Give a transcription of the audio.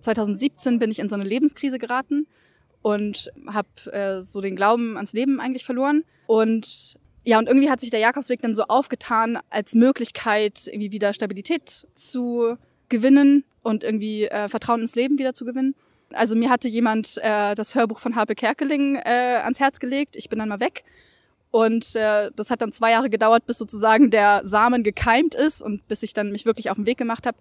2017 bin ich in so eine Lebenskrise geraten und habe äh, so den Glauben ans Leben eigentlich verloren. Und ja, und irgendwie hat sich der Jakobsweg dann so aufgetan als Möglichkeit, irgendwie wieder Stabilität zu gewinnen und irgendwie äh, Vertrauen ins Leben wieder zu gewinnen. Also mir hatte jemand äh, das Hörbuch von Harpe Kerkeling äh, ans Herz gelegt. Ich bin dann mal weg. Und äh, das hat dann zwei Jahre gedauert, bis sozusagen der Samen gekeimt ist und bis ich dann mich wirklich auf den Weg gemacht habe.